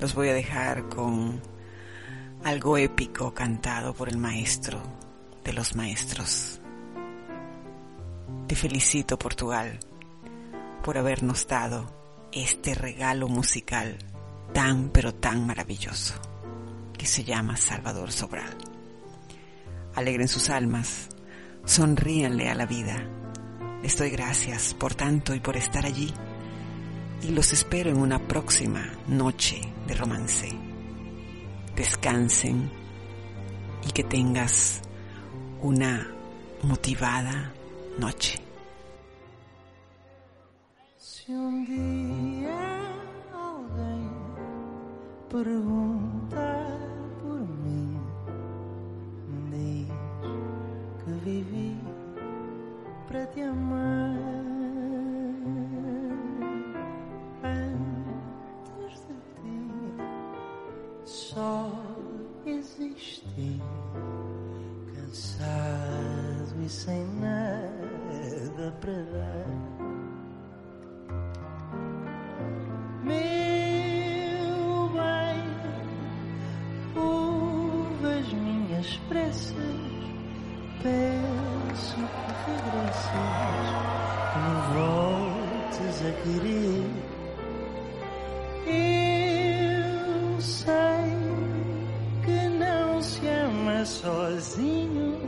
S1: Los voy a dejar con algo épico cantado por el maestro de los maestros. Te felicito Portugal por habernos dado este regalo musical tan pero tan maravilloso que se llama Salvador Sobral. Alegren sus almas, sonríanle a la vida. Les doy gracias por tanto y por estar allí y los espero en una próxima noche de romance. Descansen y que tengas una motivada noche.
S2: Se um dia alguém perguntar vivi para te amar. Antes de ti, só existi, cansado e sem nada para dar. Meu bem, as minhas preces, peço que regresses, que me voltes a querer. Eu sei que não se ama sozinho,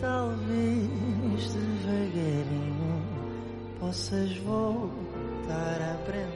S2: talvez devagarinho possas voltar a aprender.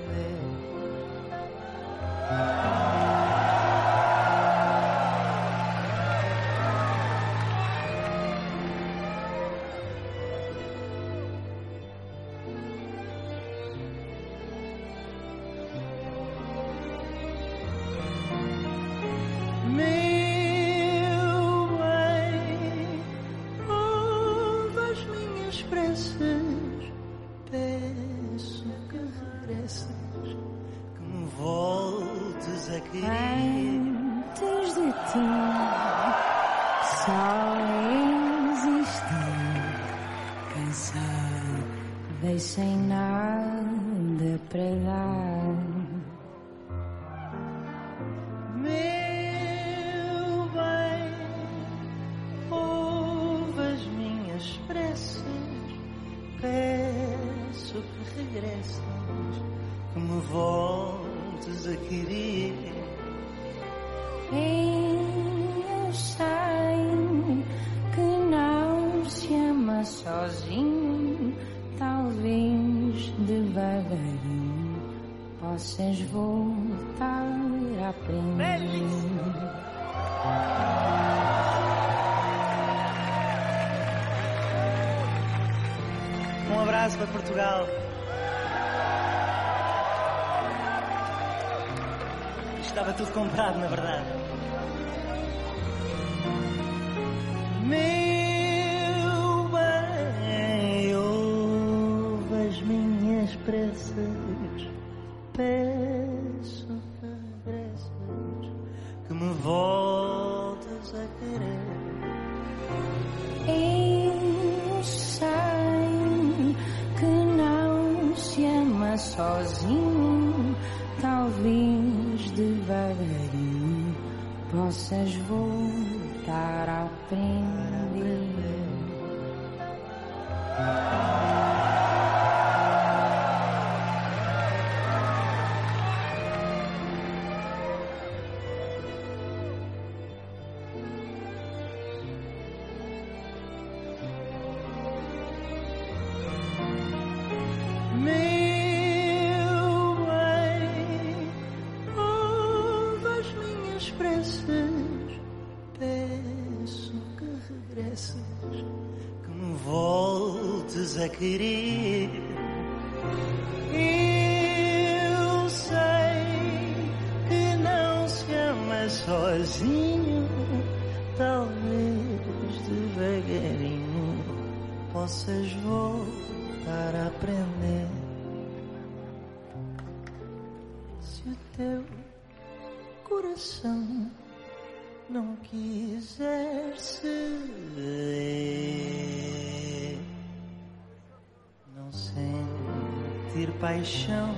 S6: dançar, deixem nada para dar.
S2: Meu bem, ouve as minhas preces, peço que regresses, que me voltes a querer. para Portugal. Estava tudo comprado, na verdade. show